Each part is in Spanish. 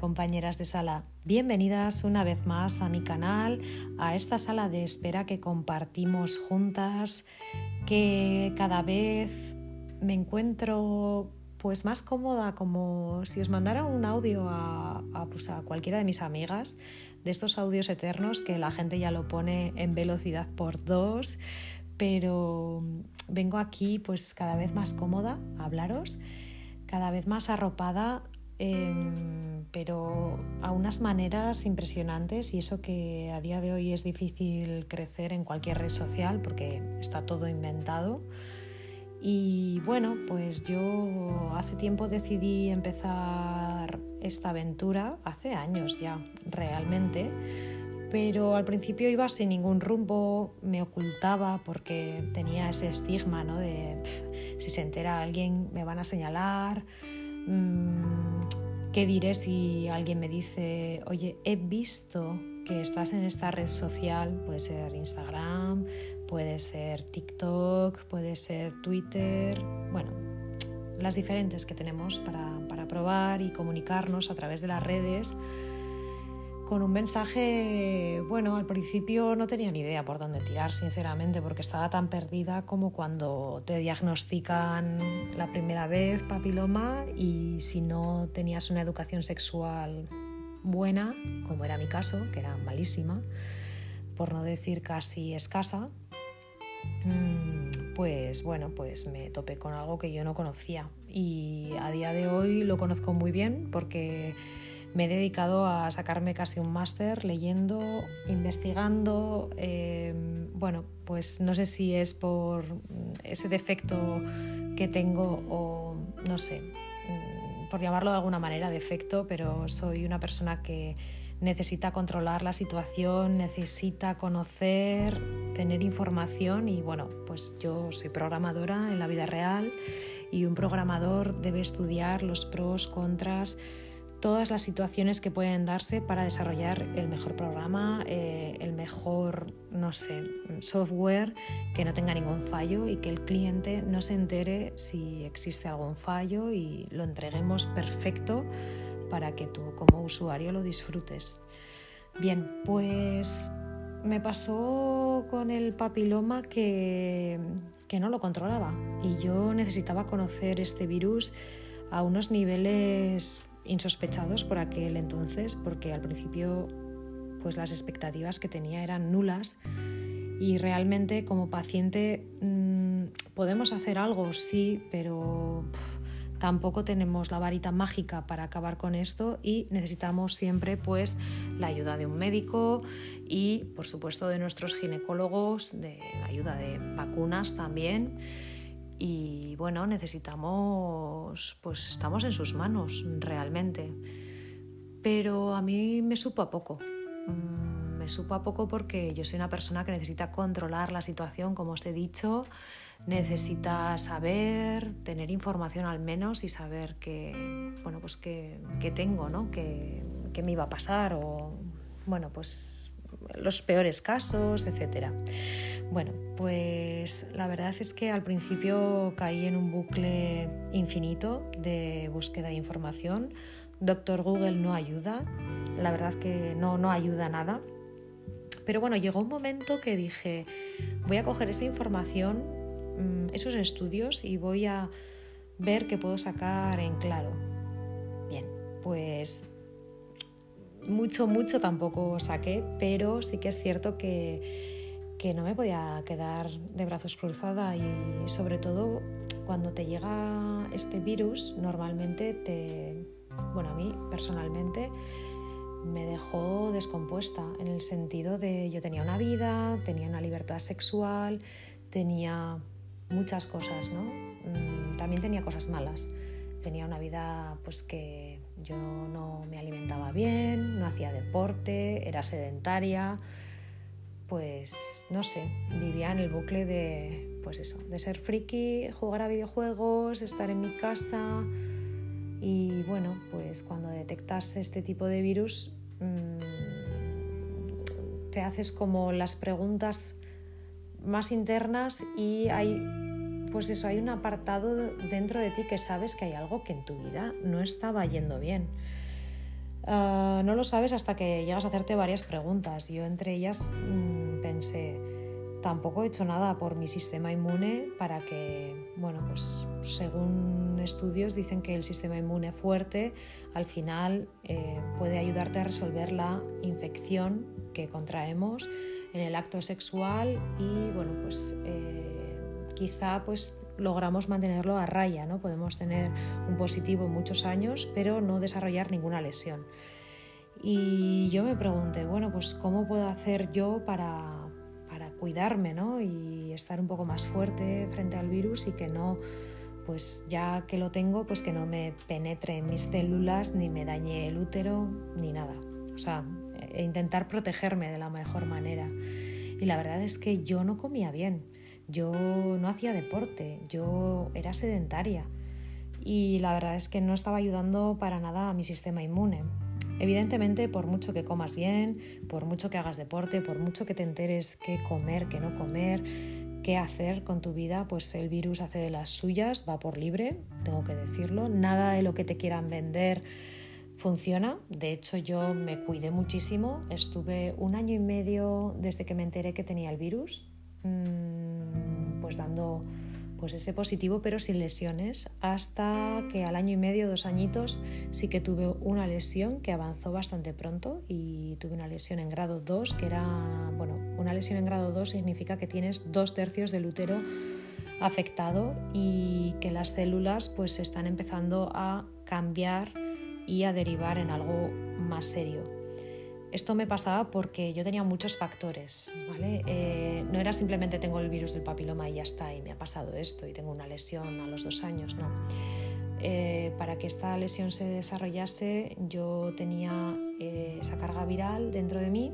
Compañeras de sala, bienvenidas una vez más a mi canal, a esta sala de espera que compartimos juntas, que cada vez me encuentro pues más cómoda como si os mandara un audio a, pues, a cualquiera de mis amigas, de estos audios eternos que la gente ya lo pone en velocidad por dos, pero vengo aquí pues cada vez más cómoda a hablaros, cada vez más arropada Em, pero a unas maneras impresionantes y eso que a día de hoy es difícil crecer en cualquier red social porque está todo inventado. Y bueno, pues yo hace tiempo decidí empezar esta aventura, hace años ya realmente, pero al principio iba sin ningún rumbo, me ocultaba porque tenía ese estigma ¿no? de si se entera alguien me van a señalar. Mmm, ¿Qué diré si alguien me dice, oye, he visto que estás en esta red social? Puede ser Instagram, puede ser TikTok, puede ser Twitter, bueno, las diferentes que tenemos para, para probar y comunicarnos a través de las redes con un mensaje, bueno, al principio no tenía ni idea por dónde tirar, sinceramente, porque estaba tan perdida como cuando te diagnostican la primera vez papiloma y si no tenías una educación sexual buena, como era mi caso, que era malísima, por no decir casi escasa, mm, pues bueno, pues me topé con algo que yo no conocía. Y a día de hoy lo conozco muy bien porque me he dedicado a sacarme casi un máster leyendo, investigando. Em, bueno, pues no sé si es por ese defecto que tengo o no sé, mm, por llamarlo de alguna manera defecto, pero soy una persona que necesita controlar la situación, necesita conocer, tener información y bueno, pues yo soy programadora en la vida real y un programador debe estudiar los pros, contras, todas las situaciones que pueden darse para desarrollar el mejor programa, eh, el mejor, no sé, software que no tenga ningún fallo y que el cliente no se entere si existe algún fallo y lo entreguemos perfecto para que tú como usuario lo disfrutes. Bien, pues me pasó con el papiloma que, que no lo controlaba y yo necesitaba conocer este virus a unos niveles insospechados por aquel entonces, porque al principio pues las expectativas que tenía eran nulas y realmente como paciente mm, podemos hacer algo, sí, pero tampoco tenemos la varita mágica para acabar con esto y necesitamos siempre pues la ayuda de un médico y por supuesto de nuestros ginecólogos, de ayuda de vacunas también y bueno, necesitamos, pues estamos en sus manos realmente. Pero a mí me supo a poco. Mm, me supo a poco porque yo soy una persona que necesita controlar la situación, como os he dicho, necesita saber, tener información al menos y saber que, bueno, pues que, tengo, ¿no? Que, me iba a pasar o, bueno, pues los peores casos, etcétera. Bueno, pues la verdad es que al principio caí en un bucle infinito de búsqueda de información. Doctor Google no ayuda, la verdad que no, no ayuda nada. Pero bueno, llegó un momento que dije, voy a coger esa información, mm, esos estudios y voy a ver qué puedo sacar en claro. Bien, pues mucho, mucho tampoco saqué, pero sí que es cierto que que no me podía quedar de brazos cruzada y sobre todo cuando te llega este virus normalmente te, bueno, a mí personalmente me dejó descompuesta en el sentido de yo tenía una vida, tenía una libertad sexual, tenía muchas cosas, ¿no? Mm, también tenía cosas malas. Tenía una vida pues que yo no me alimentaba bien, no hacía deporte, era sedentaria, pues no sé, vivía en el bucle de, pues eso, de ser friki, jugar a videojuegos, estar en mi casa. Y bueno, pues cuando detectas este tipo de virus mm, te haces como las preguntas más internas y hay, pues eso, hay un apartado dentro de ti que sabes que hay algo que en tu vida no estaba yendo bien Ah, no lo sabes hasta que llegas a hacerte varias preguntas. Yo entre ellas mm, pensé, tampoco he hecho nada por mi sistema inmune para que, bueno, pues según estudios dicen que el sistema inmune fuerte al final eh, puede ayudarte a resolver la infección que contraemos en el acto sexual y, bueno, pues eh, quizá pues logramos mantenerlo a raya, ¿no? Podemos tener un positivo muchos años, pero no desarrollar ninguna lesión. Y yo me pregunté, bueno, pues ¿cómo puedo hacer yo para, cuidarme ¿no? y estar un poco más fuerte frente al virus y que no, pues ya que lo tengo, pues que no me penetre en mis células, ni me dañe el útero, ni nada. O sea, e intentar protegerme de la mejor manera. Y la verdad es que yo no comía bien, yo no hacía deporte, yo era sedentaria y la verdad es que no estaba ayudando para nada a mi sistema inmune. Evidentemente, por mucho que comas bien, por mucho que hagas deporte, por mucho que te enteres qué comer, qué no comer, qué hacer con tu vida, pues el virus hace de las suyas, va por libre, tengo que decirlo. Nada de lo que te quieran vender funciona. De hecho, yo me cuidé muchísimo. Estuve un año y medio desde que me enteré que tenía el virus, pues dando pues ese positivo pero sin lesiones hasta que al año y medio, dos añitos sí que tuve una lesión que avanzó bastante pronto y tuve una lesión en grado 2 que era, bueno, una lesión en grado 2 significa que tienes dos tercios del útero afectado y que las células pues están empezando a cambiar y a derivar en algo más serio. Esto me pasaba porque yo tenía muchos factores, ¿vale? Eh, no era simplemente tengo el virus del papiloma y ya está, y me ha pasado esto y tengo una lesión a los dos años, no. Eh, para que esta lesión se desarrollase yo tenía eh, esa carga viral dentro de mí.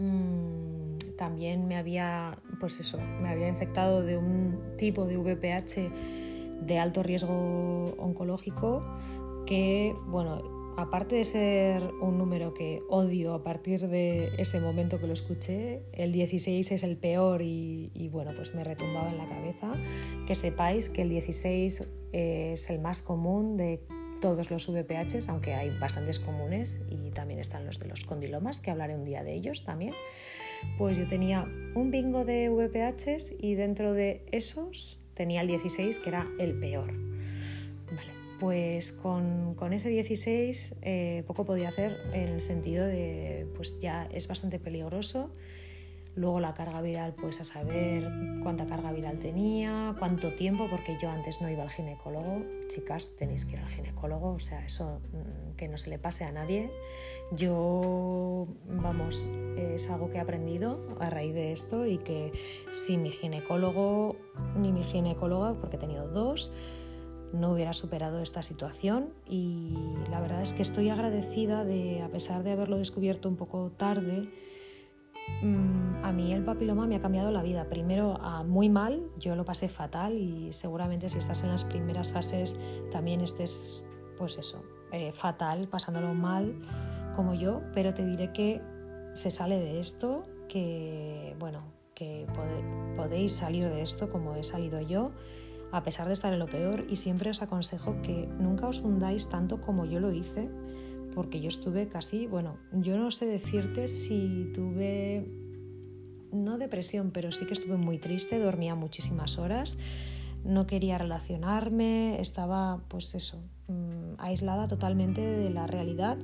Mm, también me había, pues eso, me había infectado de un tipo de VPH de alto riesgo oncológico que, bueno, aparte de ser un número que odio a partir de ese momento que lo escuché, el 16 es el peor y, bueno, pues me retumbaba en la cabeza. Que sepáis que el 16 es el más común de todos los VPHs, aunque hay bastantes comunes y también están los de los condilomas, que hablaré un día de ellos también. Pues yo tenía un bingo de VPHs y dentro de esos tenía el 16, que era el peor pues con, ese 16 eh, poco podía hacer en el sentido de, pues ya es bastante peligroso. Luego la carga viral, pues a saber cuánta carga viral tenía, cuánto tiempo, porque yo antes no iba al ginecólogo. Chicas, tenéis que ir al ginecólogo, o sea, eso mm, que no se le pase a nadie. Yo, vamos, es algo que he aprendido a raíz de esto y que si mi ginecólogo ni mi ginecóloga, porque he tenido dos, no hubiera superado esta situación y la verdad es que estoy agradecida de, a pesar de haberlo descubierto un poco tarde, mm, a mí el papiloma me ha cambiado la vida. Primero a muy mal, yo lo pasé fatal y seguramente si estás en las primeras fases también estés, pues eso, eh, fatal, pasándolo mal como yo, pero te diré que se sale de esto, que bueno, que podéis salir de esto como he salido yo a pesar de estar en lo peor y siempre os aconsejo que nunca os hundáis tanto como yo lo hice, porque yo estuve casi, bueno, yo no sé decirte si tuve, no depresión, pero sí que estuve muy triste, dormía muchísimas horas, no quería relacionarme, estaba pues eso, mm, aislada totalmente de la realidad.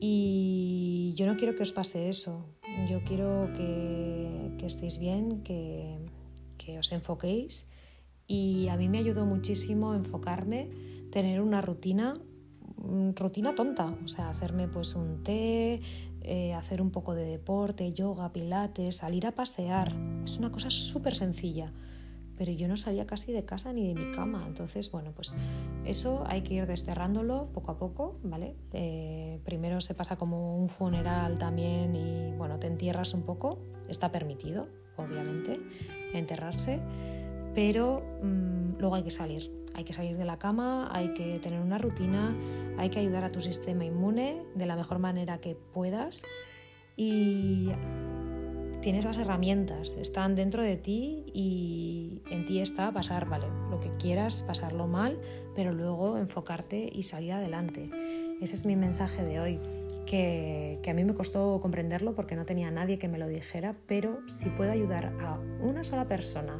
Y yo no quiero que os pase eso, yo quiero que, estéis bien, que, que os enfoquéis y a mí me ayudó muchísimo enfocarme, tener una rutina, mm, rutina tonta, o sea, hacerme pues un té, eh, hacer un poco de deporte, yoga, pilates, salir a pasear. Es una cosa súper sencilla, pero yo no salía casi de casa ni de mi cama. Entonces, bueno, pues eso hay que ir desterrándolo poco a poco, ¿vale? Eh, primero se pasa como un funeral también y, bueno, te entierras un poco, está permitido, obviamente, enterrarse pero mm, luego hay que salir. Hay que salir de la cama, hay que tener una rutina, hay que ayudar a tu sistema inmune de la mejor manera que puedas y tienes las herramientas, están dentro de ti y en ti está pasar, vale, lo que quieras, pasarlo mal, pero luego enfocarte y salir adelante. Ese es mi mensaje de hoy, que, que, a mí me costó comprenderlo porque no tenía nadie que me lo dijera, pero si puedo ayudar a una sola persona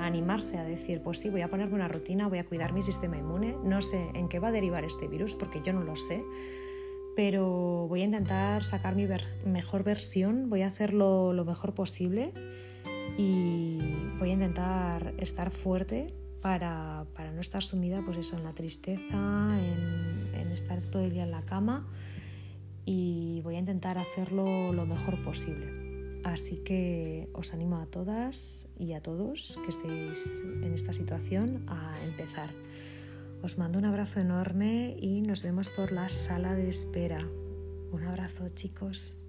a animarse a decir, pues sí, voy a ponerme una rutina, voy a cuidar mi sistema inmune, no sé en qué va a derivar este virus porque yo no lo sé, pero voy a intentar sacar mi mejor versión, voy a hacerlo lo mejor posible y voy a intentar estar fuerte para, para no estar sumida pues eso, en la tristeza, en, en estar todo el día en la cama y voy a intentar hacerlo lo mejor posible. Así que os animo a todas y a todos que estéis en esta situación a empezar. Os mando un abrazo enorme y nos vemos por la sala de espera. Un abrazo chicos.